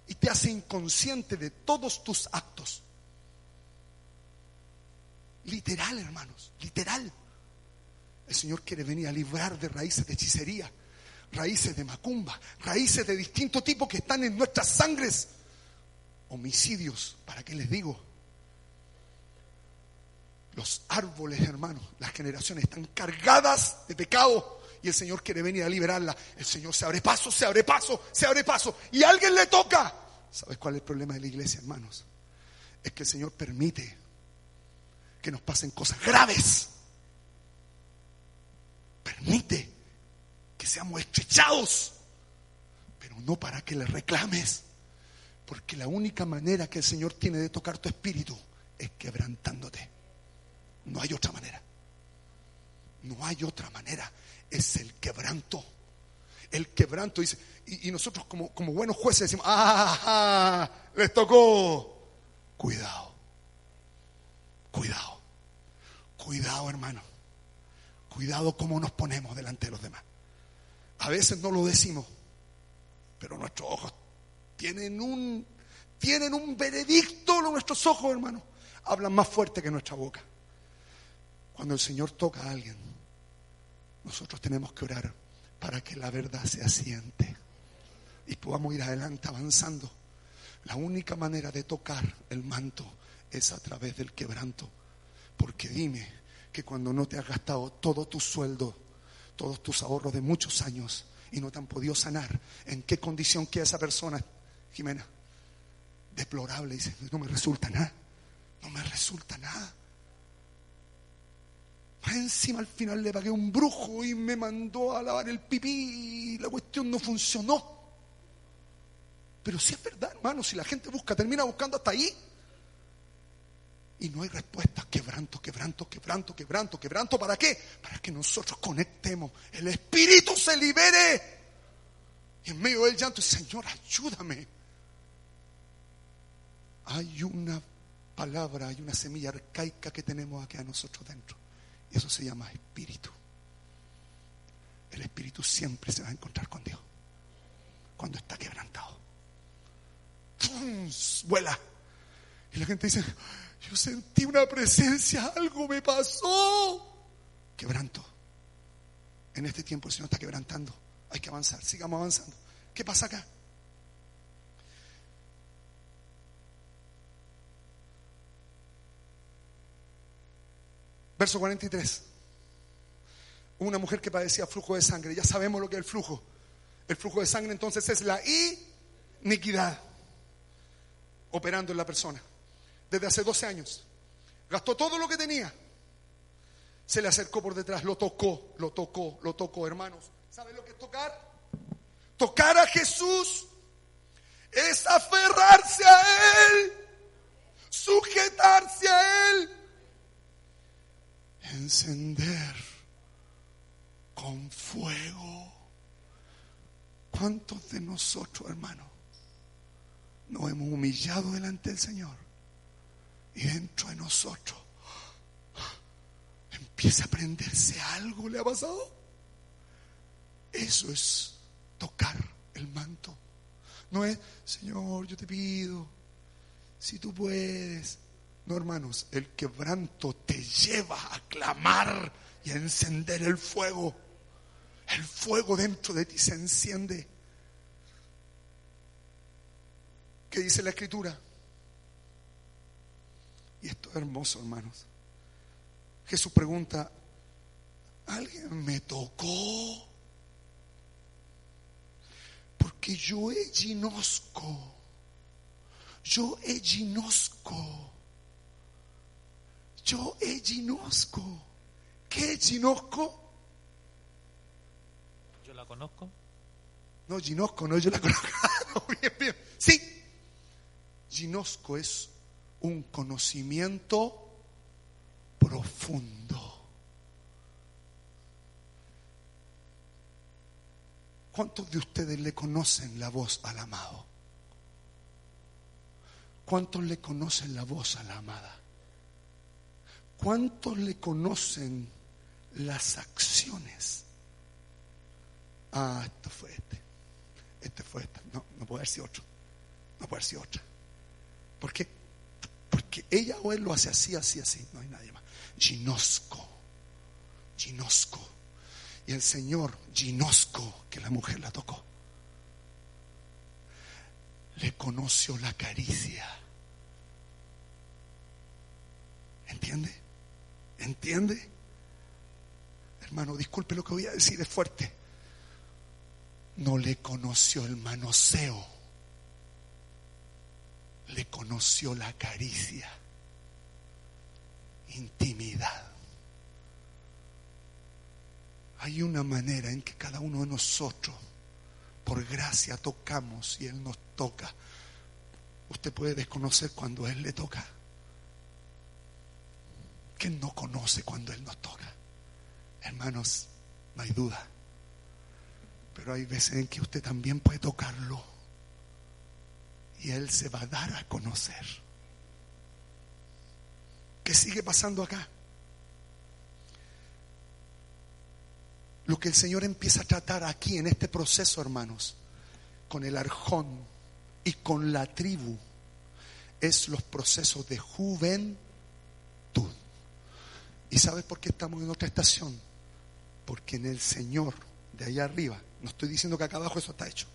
y te hace inconsciente de todos tus actos. Literal, hermanos, literal. El Señor quiere venir a librar de raíces de hechicería, raíces de macumba, raíces de distinto tipo que están en nuestras sangres. Homicidios, ¿para qué les digo? Los árboles, hermanos, las generaciones están cargadas de pecado y el Señor quiere venir a liberarla. El Señor se abre paso, se abre paso, se abre paso y alguien le toca. ¿Sabes cuál es el problema de la iglesia, hermanos? Es que el Señor permite que nos pasen cosas graves. Permite que seamos estrechados, pero no para que le reclames. Porque la única manera que el Señor tiene de tocar tu espíritu es quebrantándote. No hay otra manera. No hay otra manera. Es el quebranto. El quebranto dice, y, nosotros como, buenos jueces decimos, ah, les tocó. Cuidado, cuidado, cuidado hermano. Cuidado cómo nos ponemos delante de los demás. A veces no lo decimos, pero nuestros ojos tienen un, tienen un veredicto, nuestros ojos, hermano. Hablan más fuerte que nuestra boca. Cuando el Señor toca a alguien, nosotros tenemos que orar para que la verdad se asiente y podamos ir adelante avanzando. La única manera de tocar el manto es a través del quebranto. Porque dime que cuando no te has gastado todo tu sueldo, todos tus ahorros de muchos años y no te han podido sanar, ¿en qué condición queda esa persona, Jimena? Deplorable, dice, no me resulta nada, no me resulta nada. Encima al final le pagué un brujo y me mandó a lavar el pipí y la cuestión no funcionó. Pero si es verdad, hermano, si la gente busca, termina buscando hasta ahí. Y no hay respuesta. Quebranto, quebranto, quebranto, quebranto, quebranto. ¿Para qué? Para que nosotros conectemos. El espíritu se libere. Y en medio del llanto, Señor, ayúdame. Hay una palabra, hay una semilla arcaica que tenemos aquí a nosotros dentro. Eso se llama espíritu. El espíritu siempre se va a encontrar con Dios. Cuando está quebrantado. Vuela. Y la gente dice, yo sentí una presencia, algo me pasó. Quebranto. En este tiempo el Señor está quebrantando. Hay que avanzar, sigamos avanzando. ¿Qué pasa acá? Verso 43. Una mujer que padecía flujo de sangre. Ya sabemos lo que es el flujo. El flujo de sangre entonces es la iniquidad operando en la persona. Desde hace 12 años. Gastó todo lo que tenía. Se le acercó por detrás, lo tocó, lo tocó, lo tocó, hermanos. ¿Saben lo que es tocar? Tocar a Jesús es aferrarse a Él, sujetarse a Él, encender con fuego. ¿Cuántos de nosotros, hermanos, nos hemos humillado delante del Señor? Y dentro de nosotros empieza a prenderse algo, ¿le ha pasado? Eso es tocar el manto. No es, Señor, yo te pido, si tú puedes. No, hermanos, el quebranto te lleva a clamar y a encender el fuego. El fuego dentro de ti se enciende. ¿Qué dice la escritura? Y esto es hermoso, hermanos. Jesús pregunta, ¿alguien me tocó? Porque yo he ginosco. Yo he ginosco. Yo he ginosco. ¿Qué es ginosco? Yo la conozco. No, ginosco, no, yo la conozco. bien, bien. Sí. Ginosco es un conocimiento profundo. ¿Cuántos de ustedes le conocen la voz al amado? ¿Cuántos le conocen la voz a la amada? ¿Cuántos le conocen las acciones? Ah, esto fue este. Este fue este. No, no puede ser otro. No puede ser otra. ¿Por qué? Porque ella o él lo hace así, así, así. No hay nadie más. Ginosco. Ginosco. Y el Señor, Ginosco, que la mujer la tocó, le conoció la caricia. ¿Entiende? ¿Entiende? Hermano, disculpe lo que voy a decir, es fuerte. No le conoció el manoseo le conoció la caricia, intimidad. Hay una manera en que cada uno de nosotros, por gracia, tocamos y Él nos toca. Usted puede desconocer cuando Él le toca. ¿Quién no conoce cuando Él nos toca? Hermanos, no hay duda. Pero hay veces en que usted también puede tocarlo. Y Él se va a dar a conocer. ¿Qué sigue pasando acá? Lo que el Señor empieza a tratar aquí en este proceso, hermanos, con el arjón y con la tribu, es los procesos de juventud. ¿Y sabes por qué estamos en otra estación? Porque en el Señor, de allá arriba, no estoy diciendo que acá abajo eso está hecho,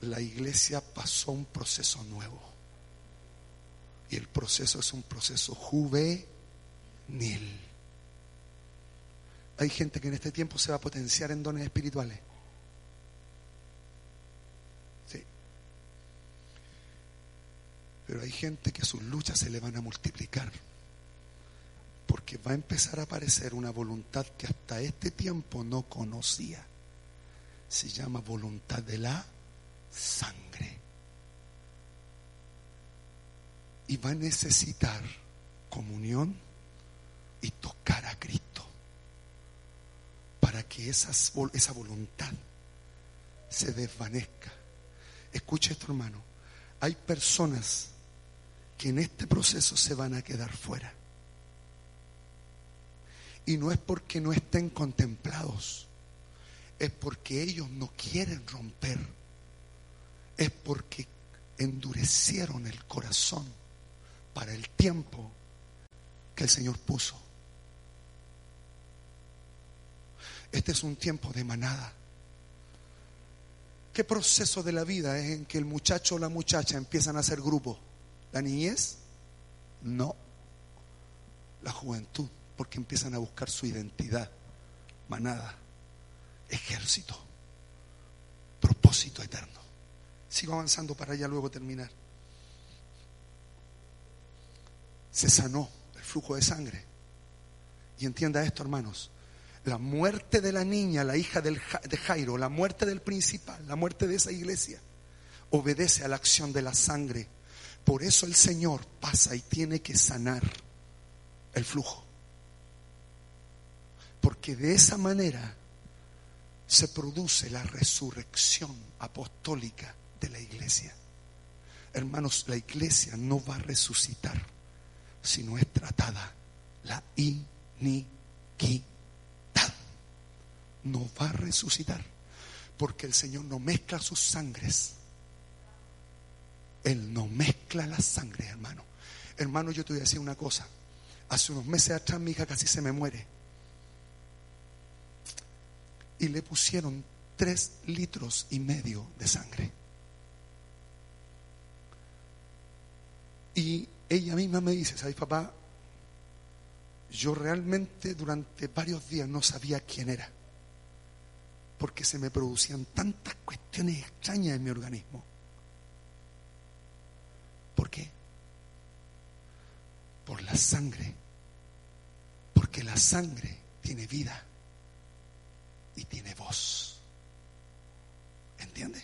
la iglesia pasó un proceso nuevo. Y el proceso es un proceso juvenil. Hay gente que en este tiempo se va a potenciar en dones espirituales. Sí. Pero hay gente que sus luchas se le van a multiplicar. Porque va a empezar a aparecer una voluntad que hasta este tiempo no conocía. Se llama voluntad de la sangre. Y va a necesitar comunión y tocar a Cristo para que esa voluntad se desvanezca. Escuche esto, hermano. Hay personas que en este proceso se van a quedar fuera. Y no es porque no estén contemplados, es porque ellos no quieren romper, es porque endurecieron el corazón para el tiempo que el Señor puso. Este es un tiempo de manada. ¿Qué proceso de la vida es en que el muchacho o la muchacha empiezan a hacer grupo? ¿La niñez? No. La juventud, porque empiezan a buscar su identidad. Manada, ejército, propósito eterno. Sigo avanzando para ya luego terminar. Se sanó el flujo de sangre. Y entienda esto, hermanos la muerte de la niña, la hija de Jairo, la muerte del principal, la muerte de esa iglesia, obedece a la acción de la sangre. Por eso el Señor pasa y tiene que sanar el flujo. Porque de esa manera se produce la resurrección apostólica de la iglesia. Hermanos, la iglesia no va a resucitar si no es tratada la iniquidad no va a resucitar. Porque el Señor no mezcla sus sangres. Él no mezcla las sangres, hermano. Hermano, yo te voy a decir una cosa. Hace unos meses atrás mi hija casi se me muere. Y le pusieron tres litros y medio de sangre. Y ella misma me dice, ¿sabes papá? Yo realmente durante varios días no sabía quién era porque se me producían tantas cuestiones extrañas en mi organismo. ¿Por qué? Por la sangre. Porque la sangre tiene vida y tiene voz. ¿Entiende?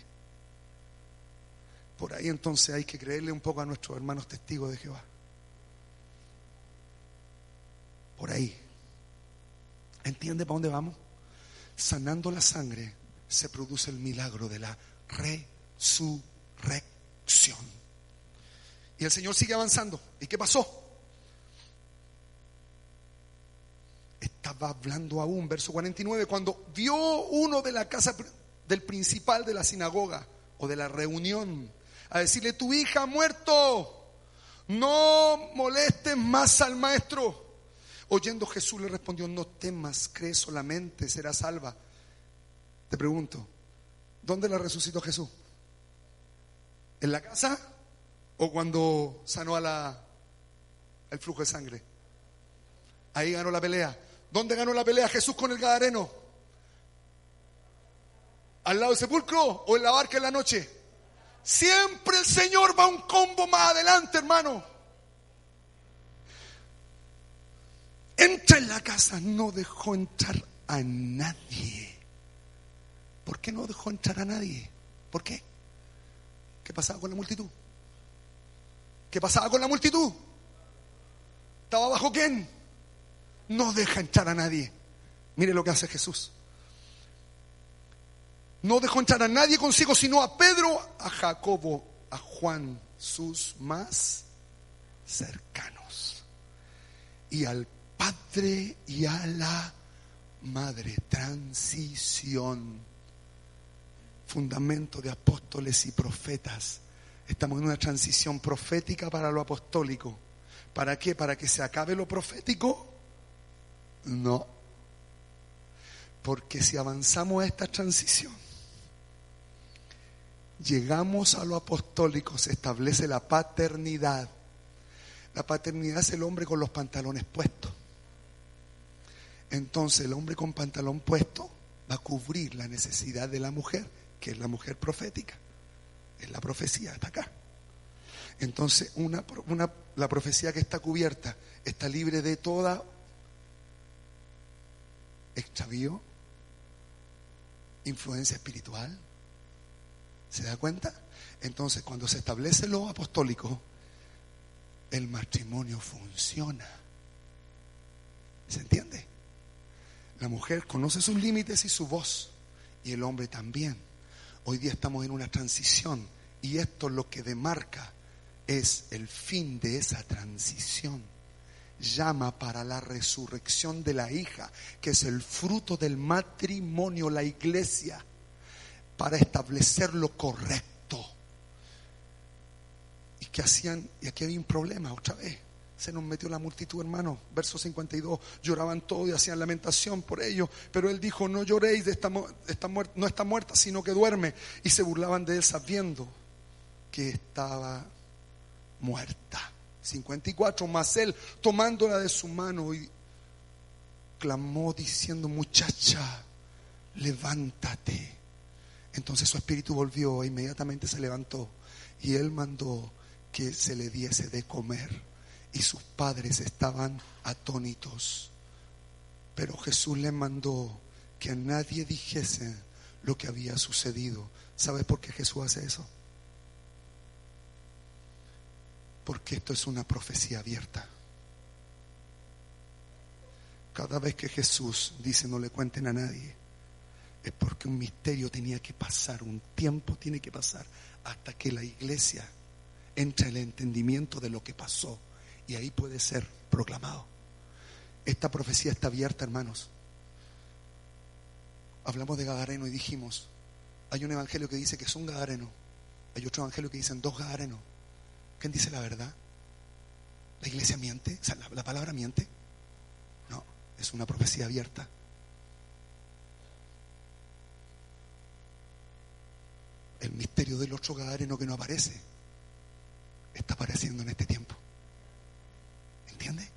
Por ahí entonces hay que creerle un poco a nuestros hermanos testigos de Jehová. Por ahí. ¿Entiende para dónde vamos? sanando la sangre, se produce el milagro de la resurrección. Y el Señor sigue avanzando. ¿Y qué pasó? Estaba hablando aún, verso 49, cuando vio uno de la casa del principal de la sinagoga o de la reunión a decirle, tu hija ha muerto, no molestes más al maestro. Oyendo Jesús le respondió, no temas, cree solamente, será salva. Te pregunto, ¿dónde la resucitó Jesús? ¿En la casa o cuando sanó a la, el flujo de sangre? Ahí ganó la pelea. ¿Dónde ganó la pelea Jesús con el Gadareno? ¿Al lado del sepulcro o en la barca en la noche? Siempre el Señor va un combo más adelante, hermano. entra en la casa, no dejó entrar a nadie. ¿Por qué no dejó entrar a nadie? ¿Por qué? ¿Qué pasaba con la multitud? ¿Qué pasaba con la multitud? ¿Estaba bajo quién? No deja entrar a nadie. Mire lo que hace Jesús. No dejó entrar a nadie consigo, sino a Pedro, a Jacobo, a Juan, sus más cercanos. Y al Padre y a la Madre. Transición. Fundamento de apóstoles y profetas. Estamos en una transición profética para lo apostólico. ¿Para qué? ¿Para que se acabe lo profético? No. Porque si avanzamos a esta transición, llegamos a lo apostólico, se establece la paternidad. La paternidad es el hombre con los pantalones puestos. Entonces el hombre con pantalón puesto va a cubrir la necesidad de la mujer, que es la mujer profética. Es la profecía, está acá. Entonces una, la profecía que está cubierta está libre de toda extravío, influencia espiritual. ¿Se da cuenta? Entonces, cuando se establece lo apostólico, el matrimonio funciona. ¿Se entiende? La mujer conoce sus límites y su voz, y el hombre también. Hoy día estamos en una transición, y esto lo que demarca es el fin de esa transición. Llama para la resurrección de la hija, que es el fruto del matrimonio, la iglesia, para establecer lo correcto. ¿Y que hacían? Y aquí había un problema otra vez. Se nos metió la multitud, hermano. Verso 52. Lloraban todos y hacían lamentación por ello. Pero él dijo, no lloréis, de esta, esta no está muerta, sino que duerme. Y se burlaban de él sabiendo que estaba muerta. 54, más él tomándola de su mano y clamó diciendo, muchacha, levántate. Entonces su espíritu volvió e inmediatamente se levantó y él mandó que se le diese de comer y sus padres estaban atónitos. Pero Jesús le mandó que a nadie dijese lo que había sucedido. ¿Sabes por qué Jesús hace eso? Porque esto es una profecía abierta. Cada vez que Jesús dice no le cuenten a nadie, es porque un misterio tenía que pasar, un tiempo tiene que pasar hasta que la iglesia entre el entendimiento de lo que pasó y ahí puede ser proclamado. Esta profecía está abierta, hermanos. Hablamos de Gadareno y dijimos, hay un evangelio que dice que es un Gadareno, hay otro evangelio que dicen dos Gadarenos. ¿Quién dice la verdad? ¿La iglesia miente? ¿la, palabra miente? No, es una profecía abierta. El misterio del otro Gadareno que no aparece está apareciendo en este tiempo. ¿Entiende?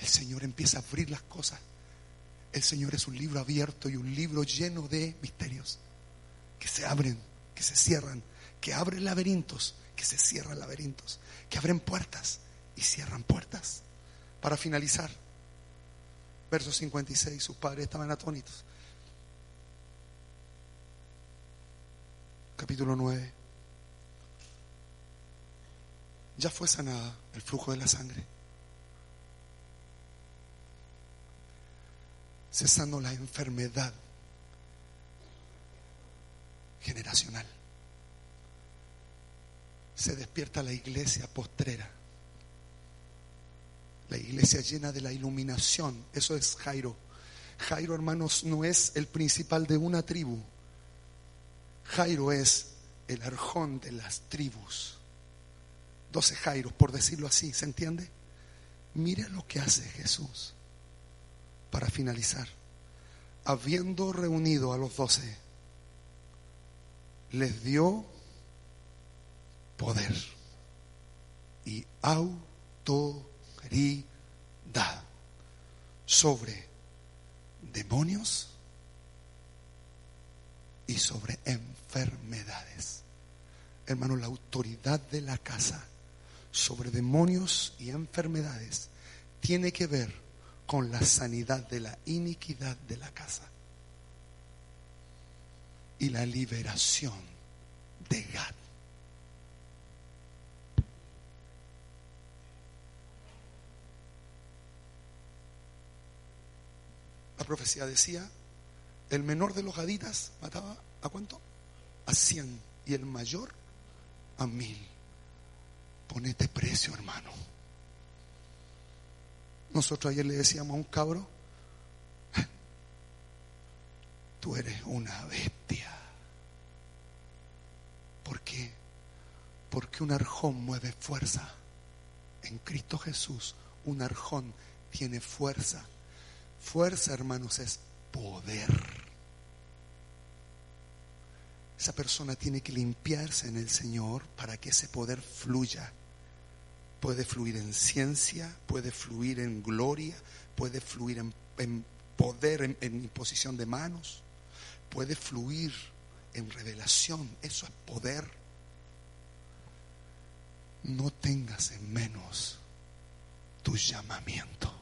El Señor empieza a abrir las cosas. El Señor es un libro abierto y un libro lleno de misterios que se abren, que se cierran, que abren laberintos que se cierran laberintos, que abren puertas y cierran puertas. Para finalizar, verso 56, sus padres estaban atónitos. Capítulo 9. Ya fue sanada el flujo de la sangre. Cesando la enfermedad generacional se despierta la iglesia postrera. La iglesia llena de la iluminación. Eso es Jairo. Jairo, hermanos, no es el principal de una tribu. Jairo es el arjón de las tribus. Doce Jairos, por decirlo así, ¿se entiende? Mire lo que hace Jesús para finalizar. Habiendo reunido a los doce, les dio poder y autoridad sobre demonios y sobre enfermedades. Hermano, la autoridad de la casa sobre demonios y enfermedades tiene que ver con la sanidad de la iniquidad de la casa y la liberación de Gad. La profecía decía, el menor de los gaditas mataba a cuánto? A cien y el mayor a mil. Ponete precio, hermano. Nosotros ayer le decíamos a un cabro, tú eres una bestia. ¿Por qué? Porque un arjón mueve fuerza. En Cristo Jesús, un arjón tiene fuerza. Fuerza, hermanos, es poder. Esa persona tiene que limpiarse en el Señor para que ese poder fluya. Puede fluir en ciencia, puede fluir en gloria, puede fluir en, poder, en, en imposición de manos, puede fluir en revelación. Eso es poder. No tengas en menos tu llamamiento.